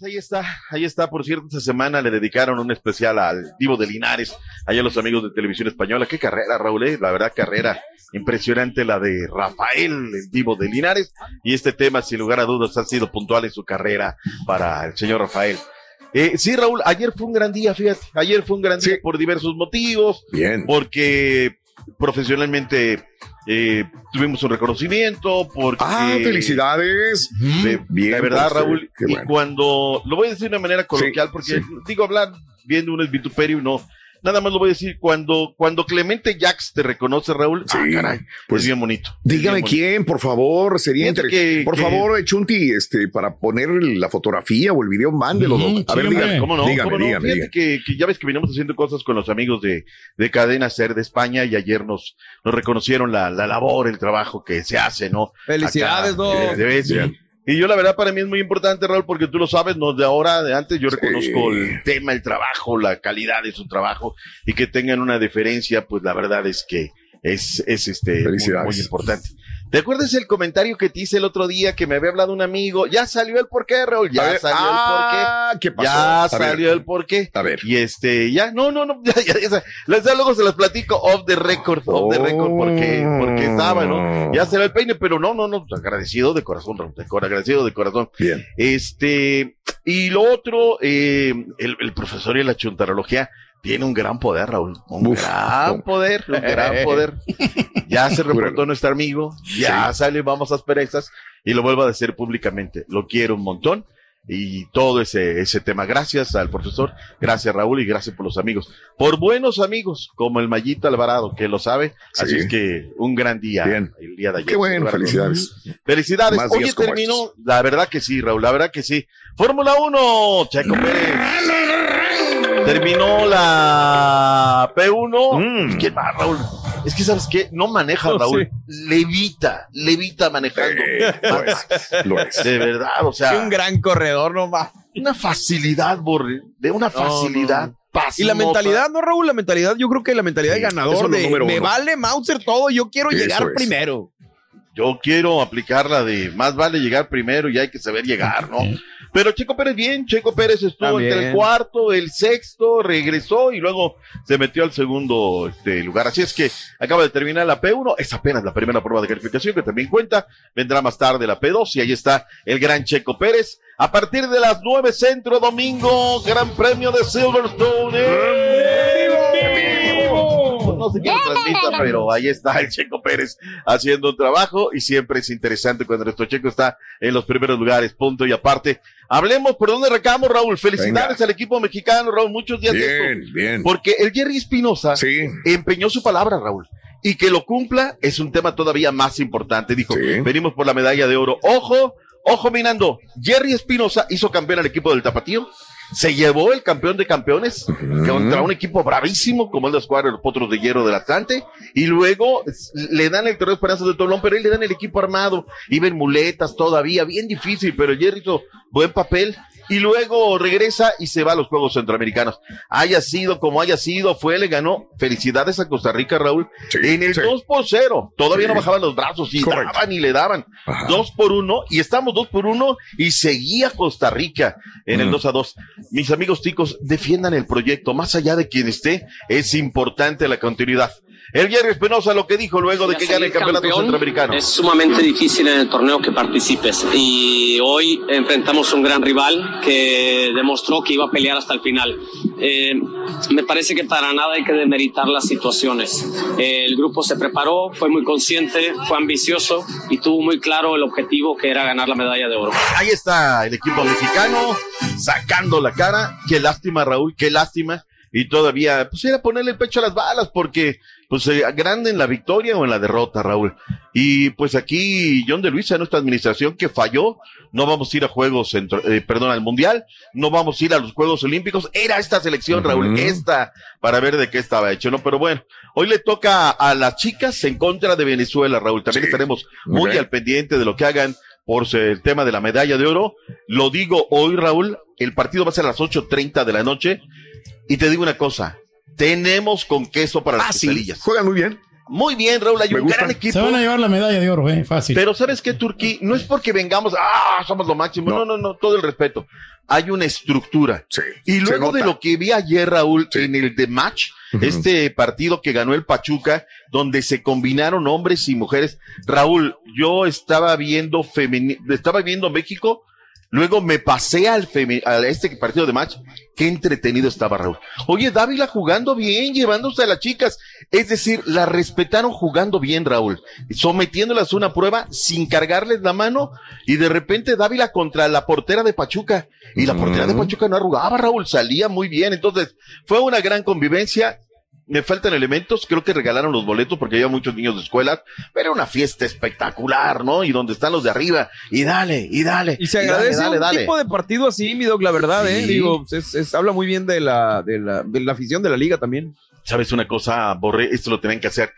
Pues ahí está, ahí está. Por cierto, esta semana le dedicaron un especial al Divo de Linares, allá los amigos de Televisión Española. Qué carrera, Raúl, eh? la verdad, carrera impresionante la de Rafael, el Divo de Linares. Y este tema, sin lugar a dudas, ha sido puntual en su carrera para el señor Rafael. Eh, sí, Raúl, ayer fue un gran día, fíjate. Ayer fue un gran día por diversos motivos. Bien. Porque profesionalmente eh, tuvimos un reconocimiento. Porque, Ah, felicidades. de, Bien, de verdad, usted, Raúl. Y bueno. cuando lo voy a decir de una manera coloquial, Sí, porque sí. digo hablar viendo un vituperio y no. Nada más lo voy a decir cuando cuando Clemente Jax te reconoce, Raúl. Sí, ah, caray, pues, es bien bonito. Dígame Es bien bonito. quién, por favor, sería interesante. que- Por que- favor, Chunti, este, para poner la fotografía o el video, mándelo. A ver, dígame, ¿Cómo no? dígame, ¿Cómo no? dígame, Fíjate dígame. Que, que ya ves que venimos haciendo cosas con los amigos de, de Cadena Ser de España y ayer nos, nos reconocieron la, la labor, el trabajo que se hace, ¿no? Felicidades, Acá, Doc. de- de vez. Y yo la verdad para mí es muy importante, Raúl, porque tú lo sabes, no de ahora, de antes, yo Sí. reconozco el tema, el trabajo, la calidad de su trabajo y que tengan una diferencia, pues la verdad es que es, es este muy importante. ¿Te acuerdas el comentario que te hice el otro día que me había hablado un amigo? Ya salió el porqué, Raúl, ya ver, salió ah, ¿qué el pasó? porqué. Ya A ver, salió el porqué. A ver. Y este, ya, no, no, no, ya, ya, ya, ya, ya luego se las platico off the record, off the record, porque, porque estaba, ¿no? Ya será el peine, pero no, no, no, agradecido de corazón, Raúl, de cor- agradecido de corazón. Bien. Este, y lo otro, eh, el, el profesor y la chuntarología tiene un gran poder, Raúl. Un Uf. gran poder, un gran poder. Ya se reportó nuestro amigo, ya sale, vamos a asperezas, y lo vuelvo a decir públicamente. Lo quiero un montón. Y todo ese, ese tema. Gracias al profesor, gracias Raúl y gracias por los amigos. Por buenos amigos, como el Mayito Alvarado, que lo sabe. Así Sí. es que un gran día. Bien. El día de ayer. Qué bueno, felicidades. Felicidades. Más Oye, terminó. La verdad que sí, Raúl, la verdad que sí. Fórmula 1, Checo Pérez. Terminó la P1. Mm. ¿Quién más, Raúl? Es que, ¿sabes qué? No maneja, Raúl. Levita, levita manejando. Eh, lo es, lo es. De verdad, o sea, un gran corredor nomás. una facilidad, Borre. De una facilidad. Y la mentalidad, ¿no, Raúl? La mentalidad, yo creo que la mentalidad de Sí, ganador de me vale Mauser todo, yo quiero Eso llegar es. primero. Yo quiero aplicar la de más vale llegar primero y hay que saber llegar, ¿no? Pero Checo Pérez bien, Checo Pérez estuvo entre el cuarto, el sexto, regresó y luego se metió al segundo este, lugar. Así es que acaba de terminar la P1, es apenas la primera prueba de calificación que también cuenta. Vendrá más tarde la P2 y ahí está el gran Checo Pérez. A partir de las 9 centro domingo, Gran Premio de Silverstone. Pues no sé quién lo transmita, pero ahí está el Checo Pérez haciendo un trabajo y siempre es interesante cuando nuestro Checo está en los primeros lugares, punto y aparte. Hablemos por dónde recamos, Raúl. Felicidades Venga. al equipo mexicano, Raúl. Muchos días de Bien, esto. bien. Porque el Jerry Espinosa Sí. empeñó su palabra, Raúl. Y que lo cumpla es un tema todavía más importante. Dijo, Sí. venimos por la medalla de oro. Ojo, ojo, Minando. Jerry Espinosa hizo campeón al equipo del Tapatío. Se llevó el campeón de campeones contra un equipo bravísimo como el de la escuadra de los Potros de Hierro del Atlante. Y luego le dan el torneo Esperanza de Toblón, pero ahí le dan el equipo armado. Iba en muletas todavía, bien difícil, pero Jerry hizo buen papel. Y luego regresa y se va a los Juegos Centroamericanos. Haya sido como haya sido, fue, le ganó. Felicidades a Costa Rica, Raúl. Sí, en el sí. 2 por 0. Todavía Sí. no bajaban los brazos y Correcto. daban y le daban. Ajá. 2 por 1 y estamos 2 por 1 y seguía Costa Rica en el Mm. 2 a 2. Mis amigos ticos, defiendan el proyecto. Más allá de quien esté, es importante la continuidad. El Jerry Espinosa lo que dijo luego de que gane el campeonato campeón centroamericano. Es sumamente difícil en el torneo que participes y hoy enfrentamos un gran rival que demostró que iba a pelear hasta el final. Eh, me parece que para nada hay que demeritar las situaciones. Eh, el grupo se preparó, fue muy consciente, fue ambicioso y tuvo muy claro el objetivo que era ganar la medalla de oro. Ahí está el equipo mexicano sacando la cara. Qué lástima, Raúl, qué lástima. Y todavía, pues era ponerle el pecho a las balas porque, pues, eh, grande en la victoria o en la derrota, Raúl. Y pues aquí, John de Luisa, nuestra administración que falló, no vamos a ir a Juegos, Centro- eh, perdón, al Mundial, no vamos a ir a los Juegos Olímpicos. Era esta selección, Raúl, esta, para ver de qué estaba hecho, ¿no? Pero bueno, hoy le toca a las chicas en contra de Venezuela, Raúl. También Sí. estaremos muy al pendiente de lo que hagan por el tema de la medalla de oro. Lo digo hoy, Raúl, el partido va a ser a las 8.30 de la noche. Y te digo una cosa, tenemos con queso para las Ah, sí. quesadillas. Juegan muy bien. Muy bien, Raúl, hay Me un gran equipo. Se van a llevar la medalla de oro, eh, fácil. Pero ¿sabes qué, Turquí? No es porque vengamos, ah, somos lo máximo. No, No. no, no, todo el respeto. Hay una estructura. Sí. Y luego de lo que vi ayer, Raúl, Sí. en el The Match, este partido que ganó el Pachuca, donde se combinaron hombres y mujeres. Raúl, yo estaba viendo estaba viendo México, luego me pasé al, a este partido de match. Qué entretenido estaba Raúl. Oye, Dávila jugando bien, llevándose a las chicas. Es decir, la respetaron jugando bien, Raúl. Sometiéndolas a una prueba sin cargarles la mano. Y de repente Dávila contra la portera de Pachuca. Y la portera de. Pachuca no arrugaba, Raúl. Salía muy bien. Entonces, fue una gran convivencia. Me faltan elementos, creo que regalaron los boletos porque había muchos niños de escuelas, pero era una fiesta espectacular, ¿no? Y donde están los de arriba, y dale, y dale. Y se agradece dale, un dale. tipo de partido así, mi Doc, la verdad, ¿eh? Digo, es, es- habla muy bien de la, de, la, de la afición de la liga también. ¿Sabes una cosa, Borré? Esto lo tienen que hacer.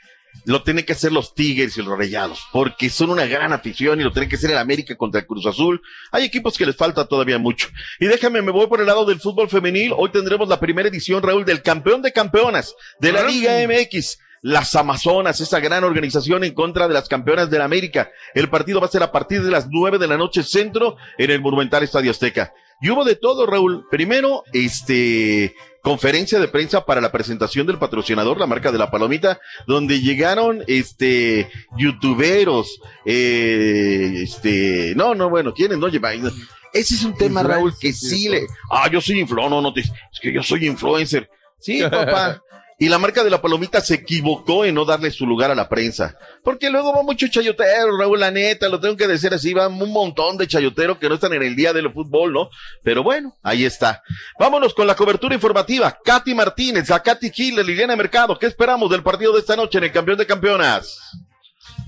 Lo tienen que hacer los Tigres y los Rayados, porque son una gran afición y lo tienen que hacer el América contra el Cruz Azul. Hay equipos que les falta todavía mucho. Y déjame, me voy por el lado del fútbol femenil. Hoy tendremos la primera edición, Raúl, del campeón de campeonas de la Liga MX. Las Amazonas, esa gran organización en contra de las campeonas de la América. El partido va a ser a partir de las nueve de la noche centro en el Monumental Estadio Azteca. Y hubo de todo, Raúl. Primero, este, conferencia de prensa para la presentación del patrocinador, la marca de la palomita, donde llegaron, este, youtuberos, eh, este, no, no, bueno, ¿quiénes no llevan? Ese es un tema, Raúl, que sí le, ah, yo soy influencer, no, no, te, es que yo soy influencer. Sí, papá. Y la marca de la palomita se equivocó en no darle su lugar a la prensa. Porque luego va mucho chayotero, Raúl, la neta, lo tengo que decir así, va un montón de chayoteros que no están en el día del fútbol, ¿no? Pero bueno, ahí está. Vámonos con la cobertura informativa. Katy Martínez, a Katy Gil, Liliana Mercado. ¿Qué esperamos del partido de esta noche en el campeón de campeonas?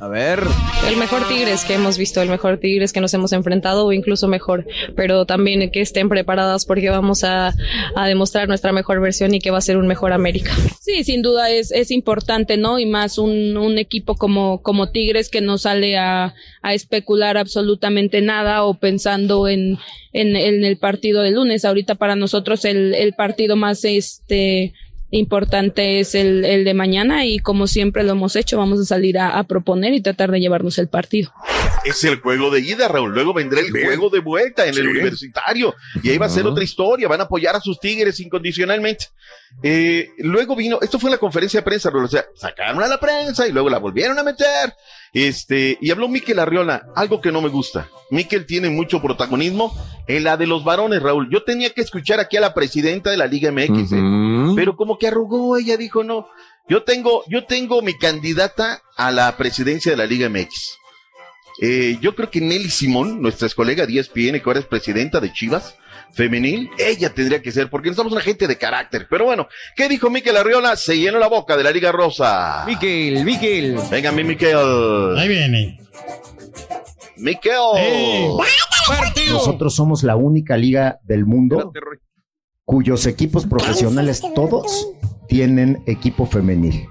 A ver. El mejor Tigres que hemos visto, el mejor Tigres que nos hemos enfrentado o incluso mejor, pero también que estén preparadas porque vamos a, a demostrar nuestra mejor versión y que va a ser un mejor América. Sí, sin duda es, es importante, ¿no? Y más un, un equipo como, como Tigres que no sale a, a especular absolutamente nada o pensando en, en, en el partido de lunes. Ahorita para nosotros el, el partido más este importante es el, el de mañana y como siempre lo hemos hecho, vamos a salir a, a proponer y tratar de llevarnos el partido. Es el juego de ida, Raúl. Luego vendrá el Bien. juego de vuelta en el universitario. Y ahí va a ser otra historia. Van a apoyar a sus tigres incondicionalmente. Eh, luego vino, esto fue en la conferencia de prensa. O sea, sacaron a la prensa y luego la volvieron a meter. Este, y habló Miquel Arriola, algo que no me gusta. Miquel tiene mucho protagonismo en la de los varones, Raúl. Yo tenía que escuchar aquí a la presidenta de la Liga MX, ¿eh? Pero como que arrugó, ella dijo no. Yo tengo, yo tengo mi candidata a la presidencia de la Liga MX. Eh, yo creo que Nelly Simón, nuestra ex colega de ESPN, que ahora es presidenta de Chivas femenil, ella tendría que ser, porque somos una gente de carácter. Pero bueno, ¿qué dijo Miquel Arriola? Se llenó la boca de la Liga Rosa. Miquel, Miquel. Venga, mi Miquel. Ahí viene. Miquel. ¡Eh! Nosotros somos la única liga del mundo cuyos equipos profesionales todos tienen equipo femenil.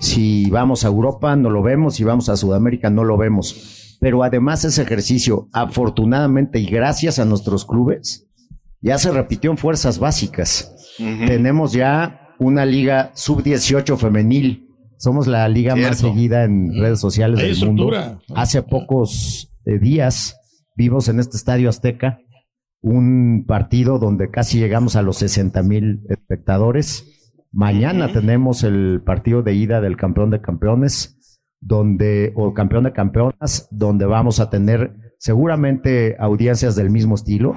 Si vamos a Europa no lo vemos, si vamos a Sudamérica no lo vemos. Pero además ese ejercicio, afortunadamente y gracias a nuestros clubes, ya se repitió en fuerzas básicas. Tenemos ya una liga sub-18 femenil. Somos la liga más seguida en redes sociales Hay del mundo. Hace pocos eh, días vimos en este estadio Azteca un partido donde casi llegamos a los 60 mil espectadores. Mañana tenemos el partido de ida del campeón de campeones, donde, o campeón de campeonas, donde vamos a tener seguramente audiencias del mismo estilo.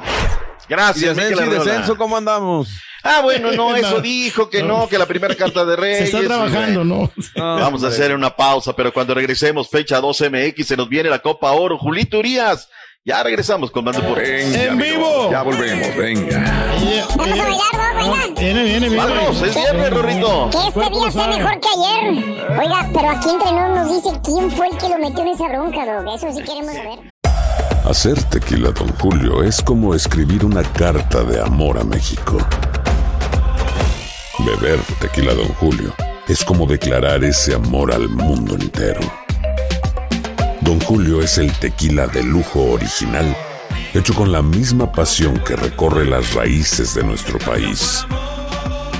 Gracias, ¿Y descenso, ¿cómo andamos? Ah, bueno, no, eso dijo que no, que la primera carta de Se Reyes. está trabajando, ¿no? Vamos a hacer una pausa, pero cuando regresemos, fecha 12 MX, se nos viene la Copa Oro. Julito Urias, ya regresamos con más deportes. ¡En vivo! Ya volvemos, venga. Viene. Vamos, es viernes, Rorrito. Que este día sea mejor que ayer. Oiga, pero aquí entre nos nos dice quién fue el que lo metió en esa bronca, Dog. Eso sí queremos saber. Hacer tequila, Don Julio, es como escribir una carta de amor a México. Beber tequila, Don Julio, es como declarar ese amor al mundo entero. Don Julio es el tequila de lujo original, hecho con la misma pasión que recorre las raíces de nuestro país.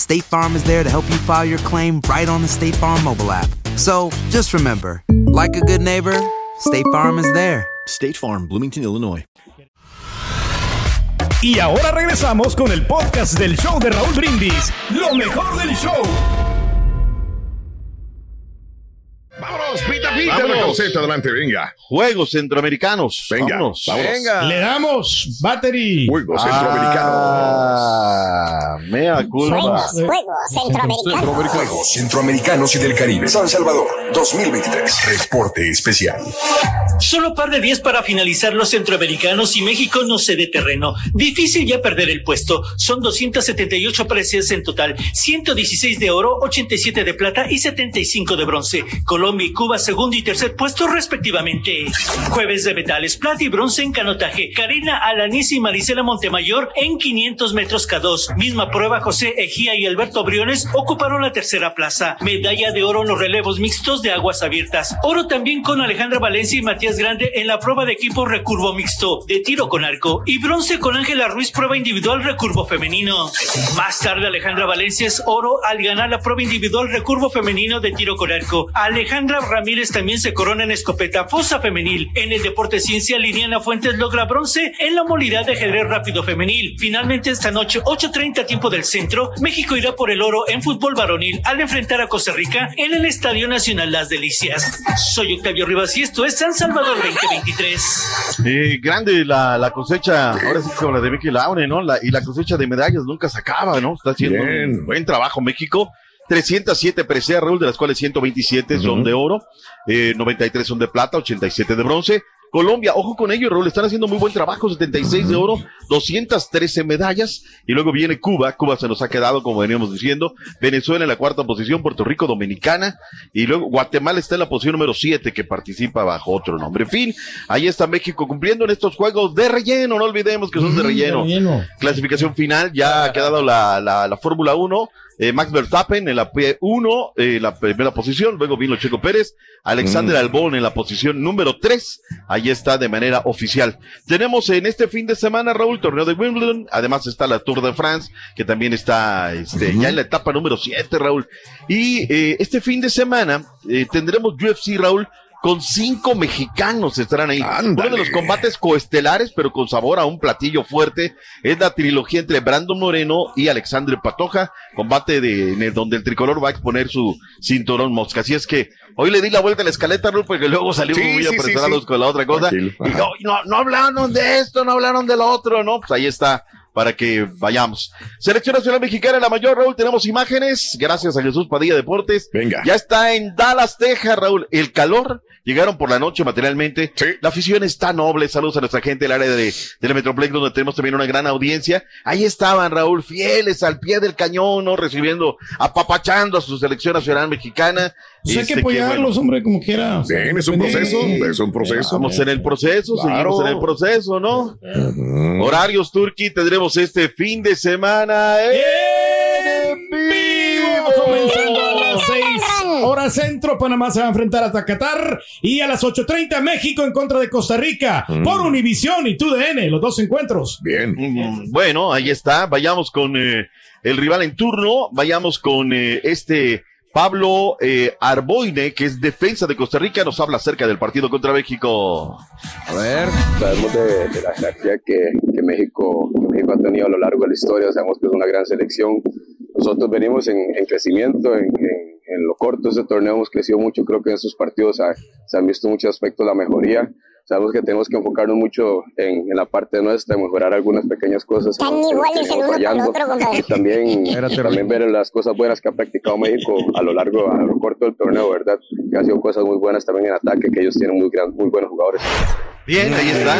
State Farm is there to help you file your claim right on the State Farm mobile app. So just remember, like a good neighbor, State Farm is there. State Farm, Bloomington, Illinois. Y ahora regresamos con el podcast del show de Raúl Brindis. Lo mejor del show. Vámonos, pita, pita, la adelante, venga. Juegos centroamericanos. Venga, Vámonos. vámonos. Venga. Le damos battery. Juegos centroamericanos. Ah, mea culpa. Juegos, juegos centroamericanos. Juegos Centroamericanos y del Caribe. San Salvador, 2023. Reporte especial. Solo par de días para finalizar los centroamericanos y México no cede terreno. Difícil ya perder el puesto. Son 278 preseas en total, 116 de oro, 87 de plata y 75 de bronce. Colombia y Cuba segundo y tercer puesto respectivamente. Jueves de metales, plata y bronce en canotaje. Karina Alanis y Marisela Montemayor en 500 metros K2. Misma prueba José Ejía y Alberto Briones ocuparon la tercera plaza. Medalla de oro en los relevos mixtos de aguas abiertas. Oro también con Alejandra Valencia y Matías Grande en la prueba de equipo recurvo mixto de tiro con arco. Y bronce con Ángela Ruiz prueba individual recurvo femenino. Más tarde Alejandra Valencia es oro al ganar la prueba individual recurvo femenino de tiro con arco. Alejandra Ramírez también se corona en escopeta fosa femenil. En el deporte ciencia, Liliana Fuentes logra bronce en la modalidad de ajedrez rápido femenil. Finalmente esta noche, 8.30 tiempo del centro, México irá por el oro en fútbol varonil al enfrentar a Costa Rica en el Estadio Nacional Las Delicias. Soy Octavio Rivas y esto es San Salvador 2023. Eh, grande la, la cosecha, ahora sí como la de Mickey Laure, ¿no? La, y la cosecha de medallas nunca se acaba, ¿no? Está haciendo Bien. un buen trabajo México. 307 preseas, Raúl, de las cuales 127 son de oro, eh, 93 son de plata, 87 de bronce. Colombia, ojo con ellos, Raúl, están haciendo muy buen trabajo, 76 de oro, 213 medallas. Y luego viene Cuba, Cuba se nos ha quedado, como veníamos diciendo. Venezuela en la cuarta posición, Puerto Rico, Dominicana. Y luego Guatemala está en la posición número 7, que participa bajo otro nombre. En fin, ahí está México cumpliendo en estos juegos de relleno, no olvidemos que son de relleno. relleno. Clasificación final, ya ha quedado la, la, la Fórmula 1. Eh, Max Verstappen en la P1, eh, la primera posición, luego vino Checo Pérez, Alexander Mm. Albon en la posición número 3, ahí está de manera oficial. Tenemos en este fin de semana, Raúl, torneo de Wimbledon, además está la Tour de France, que también está este, ya en la etapa número 7, Raúl. Y eh, este fin de semana eh, tendremos UFC, Raúl, con cinco mexicanos estarán ahí. Uno de los combates coestelares, pero con sabor a un platillo fuerte, es la trilogía entre Brandon Moreno y Alexandre Patoja, combate de, en el- donde el tricolor va a exponer su cinturón mosca. Así es que hoy le di la vuelta a la escaleta, Raúl, porque luego salimos Sí, muy sí, apresurados sí. con la otra cosa. Y no, no, no hablaron de esto, no hablaron de lo otro, ¿no? Pues ahí está para que vayamos. Selección Nacional Mexicana, la mayor, Raúl, tenemos imágenes, gracias a Jesús Padilla Deportes. Venga. Ya está en Dallas, Texas, Raúl. El calor, llegaron por la noche materialmente. La afición está noble, saludos a nuestra gente del área de, del Metroplex, donde tenemos también una gran audiencia. Ahí estaban, Raúl, fieles al pie del cañón, ¿no? Recibiendo, apapachando a su Selección Nacional Mexicana. Pues hay Este, que qué bueno. apoyarlos, hombre, como quiera. Bien, es un proceso, es un proceso. Estamos en el proceso, Claro. seguimos en el proceso, ¿no? Horarios Turkey tendremos este fin de semana en Centro, Panamá se va a enfrentar a Qatar y a las 8.30 México en contra de Costa Rica por Univisión y TUDN, los dos encuentros. Bien. Mm, Bueno, ahí está. Vayamos con eh, el rival en turno. Vayamos con eh, este Pablo eh, Arboine, que es defensa de Costa Rica. Nos habla acerca del partido contra México. A ver. Sabemos de, de la jerarquía que, que México, que México ha tenido a lo largo de la historia, sabemos que es una gran selección. Nosotros venimos en, en crecimiento, en, en- en lo corto de este torneo hemos crecido mucho, creo que en estos partidos ha- se han visto muchos aspectos de la mejoría. Sabemos que tenemos que enfocarnos mucho en, en la parte nuestra, mejorar algunas pequeñas cosas. que hemos iguales el uno fallando. otro. Y también, también ver las cosas buenas que ha practicado México a lo largo, a lo corto del torneo, ¿verdad? Que han sido cosas muy buenas también en ataque, que ellos tienen muy, gran, muy buenos jugadores. Bien, ahí está.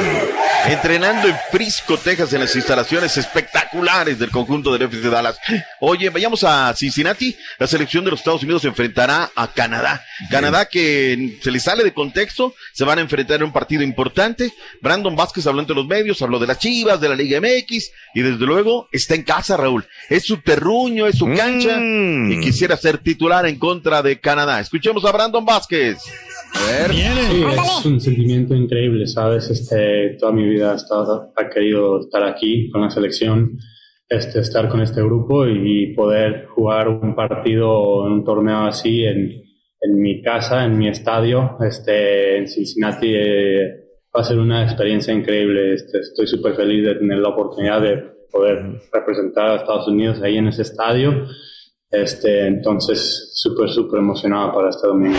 Entrenando en Frisco, Texas, en las instalaciones espectaculares del conjunto del FC Dallas. Oye, vayamos a Cincinnati. La selección de los Estados Unidos se enfrentará a Canadá. Canadá que se le sale de contexto, se van a enfrentar en un partido importante. Brandon Vázquez habló ante los medios, habló de las Chivas, de la Liga MX y desde luego está en casa, Raúl. Es su terruño, es su cancha y quisiera ser titular en contra de Canadá. Escuchemos a Brandon Vázquez. Sí, es un sentimiento increíble, ¿sabes? Este, toda mi vida estado, he querido estar aquí con la selección, este, estar con este grupo y poder jugar un partido en un torneo así en, en mi casa, en mi estadio, este, en Cincinnati. eh, va a ser una experiencia increíble. Este, estoy súper feliz de tener la oportunidad de poder representar a Estados Unidos ahí en ese estadio. Este, entonces, súper, súper emocionado para este domingo.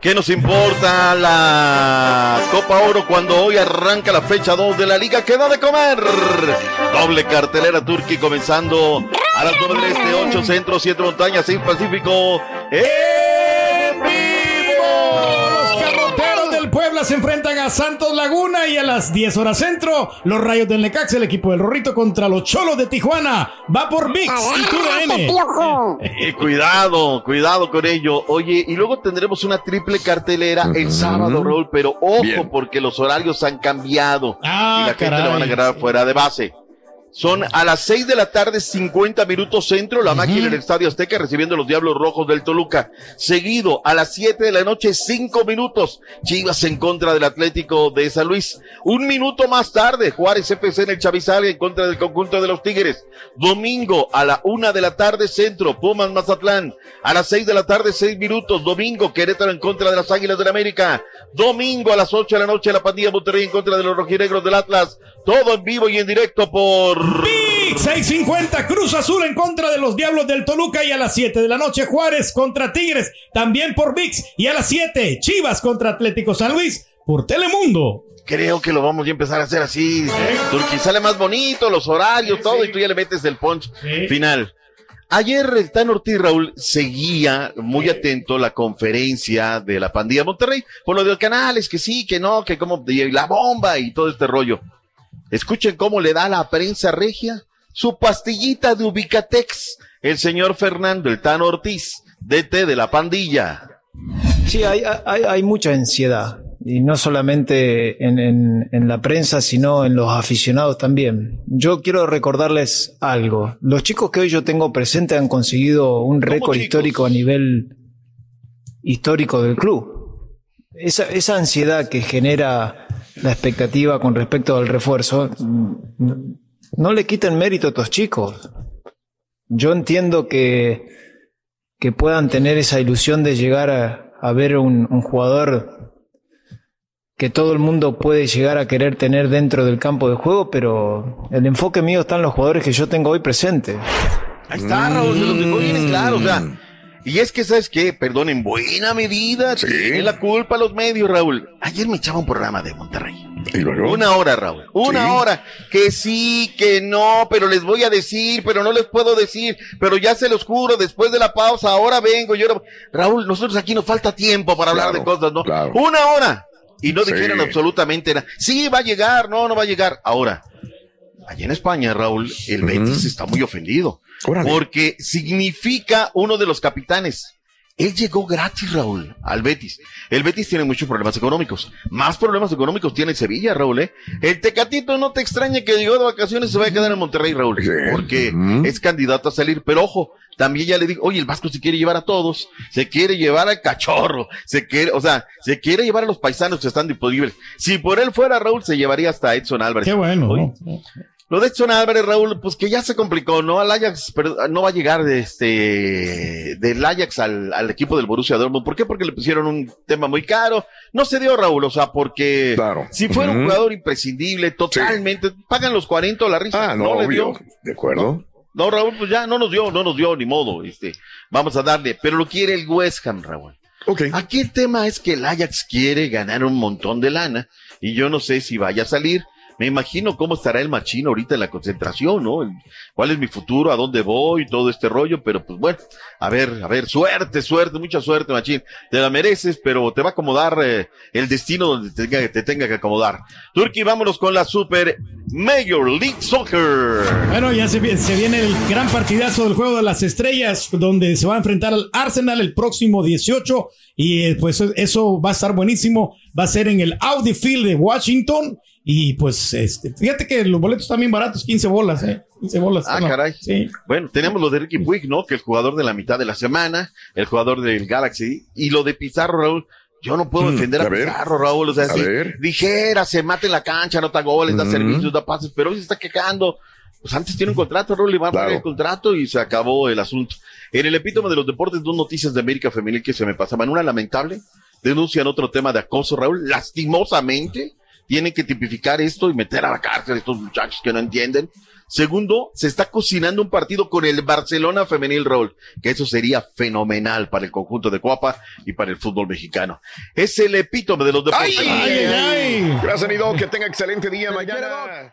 ¿Qué nos importa la Copa Oro cuando hoy arranca la fecha 2 de la Liga? ¡Queda de comer! Doble cartelera Turquía comenzando a las 9 del Este, 8 Centro, 7 Montañas, 6 Pacífico. ¡En se enfrentan a Santos Laguna y a las 10 horas centro, los Rayos del Necaxa, el equipo del Rorrito contra los Cholos de Tijuana. Va por VIX y TUDN. Eh, cuidado, cuidado con ello. Oye, y luego tendremos una triple cartelera el sábado, Raúl, pero ojo, Bien. porque los horarios han cambiado Ah, y la gente caray. la van a agarrar fuera de base. Son a las 6 de la tarde, 50 minutos centro, la máquina del Estadio Azteca recibiendo los Diablos Rojos del Toluca. Seguido, a las 7 de la noche, 5 minutos, Chivas en contra del Atlético de San Luis. Un minuto más tarde, Juárez FC en el Chavizal en contra del conjunto de los Tigres. Domingo, a la 1 de la tarde, centro, Pumas Mazatlán. A las 6 de la tarde, 6 minutos, domingo, Querétaro en contra de las Águilas del América. Domingo a las 8 de la noche, la pandilla Monterrey en contra de los rojinegros del Atlas. Todo en vivo y en directo por VIX 650 Cruz Azul en contra de los Diablos del Toluca y a las 7 de la noche Juárez contra Tigres, también por VIX y a las 7 Chivas contra Atlético San Luis por Telemundo. Creo que lo vamos a empezar a hacer así. Turquía sale más bonito, los horarios, todo, y tú ya le metes el punch final. Ayer el Tan Ortiz Raúl seguía muy atento la conferencia de la pandilla Monterrey, por lo de los canales, que sí, que no, que como la bomba y todo este rollo. Escuchen cómo le da a la prensa regia su pastillita de Ubicatex, el señor Fernando, el Tan Ortiz, DT de la pandilla. Sí, hay, hay, hay mucha ansiedad. Y no solamente en, en- en la prensa, sino en los aficionados también. Yo quiero recordarles algo. Los chicos que hoy yo tengo presente han conseguido un récord histórico a nivel histórico del club. Esa, esa ansiedad que genera la expectativa con respecto al refuerzo, mm, no le quiten mérito a estos chicos. Yo entiendo que, que puedan tener esa ilusión de llegar a, a ver un, un jugador que todo el mundo puede llegar a querer tener dentro del campo de juego, pero el enfoque mío está en los jugadores que yo tengo hoy presentes. Ahí está, Raúl, dejó bien claro, o sea. Y es que, ¿sabes qué? Perdón, en buena medida, tiene la culpa los medios, Raúl. Ayer me echaba un programa de Monterrey. ¿Y luego? Una hora, Raúl. Una Sí. hora. Que sí, que no, pero les voy a decir, pero no les puedo decir, pero ya se los juro, después de la pausa, ahora vengo, yo Raúl, nosotros aquí nos falta tiempo para hablar de cosas, ¿no? Una hora. Y no Sí. dijeron absolutamente nada. Sí, va a llegar, no, no va a llegar. Ahora, allá en España, Raúl, el Betis está muy ofendido. Porque significa uno de los capitanes. Él llegó gratis, Raúl, al Betis. El Betis tiene muchos problemas económicos. Más problemas económicos tiene Sevilla, Raúl, ¿eh? El Tecatito no te extraña que llegó de vacaciones y se vaya a quedar en Monterrey, Raúl. Porque es candidato a salir. Pero ojo, también ya le digo, oye, el Vasco se quiere llevar a todos. Se quiere llevar al cachorro. Se quiere, o sea, se quiere llevar a los paisanos que están disponibles. Si por él fuera Raúl, se llevaría hasta Edson Álvarez. Qué bueno. Oye, lo de Edson Álvarez, Raúl, pues que ya se complicó, ¿no? Al Ajax, pero no va a llegar de este, del Ajax al, al equipo del Borussia Dortmund. ¿Por qué? Porque le pusieron un tema muy caro. No se dio, Raúl, o sea, porque si fuera un jugador imprescindible, totalmente, pagan los 40 la risa. Ah, no, le obvio. dio. De acuerdo. No, Raúl, pues ya no nos dio, no nos dio, ni modo, este, vamos a darle, pero lo quiere el West Ham, Raúl. Aquí el tema es que el Ajax quiere ganar un montón de lana y yo no sé si vaya a salir. Me imagino cómo estará el machino ahorita en la concentración, ¿no? ¿Cuál es mi futuro? ¿A dónde voy? Todo este rollo, pero pues bueno, a ver, a ver, suerte, suerte, mucha suerte, machín. Te la mereces, pero te va a acomodar eh, el destino donde te tenga, te tenga que acomodar. Turki, vámonos con la Super Major League Soccer. Bueno, ya se, se viene el gran partidazo del juego de las estrellas, donde se va a enfrentar al Arsenal el próximo 18. Y eh, pues eso va a estar buenísimo. Va a ser en el Audi Field de Washington. Y pues, este, fíjate que los boletos están bien baratos, 15 bolas, ¿eh? 15 bolas. Ah, No, caray. Sí. Bueno, tenemos lo de Ricky Puig, ¿no? Que el jugador de la mitad de la semana, el jugador del Galaxy, y lo de Pizarro, Raúl. Yo no puedo Mm, defender a. Pizarro, Raúl. O sea, A si ver. dijera, se mate en la cancha, nota goles, da Mm. servicios, da pases, pero hoy se está quejando. Pues antes tiene un contrato, Raúl, le va a Claro. el contrato y se acabó el asunto. En el epítome de los deportes, dos noticias de América Femenil que se me pasaban. Una lamentable, denuncian otro tema de acoso, Raúl. Lastimosamente, tienen que tipificar esto y meter a la cárcel a estos muchachos que no entienden. Segundo, se está cocinando un partido con el Barcelona Femenil Raúl, que eso sería fenomenal para el conjunto de Coapa y para el fútbol mexicano. Es el epítome de los deportes. Gracias, mi Doc. Que tenga excelente día mañana.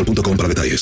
boostmobile.com para detalles.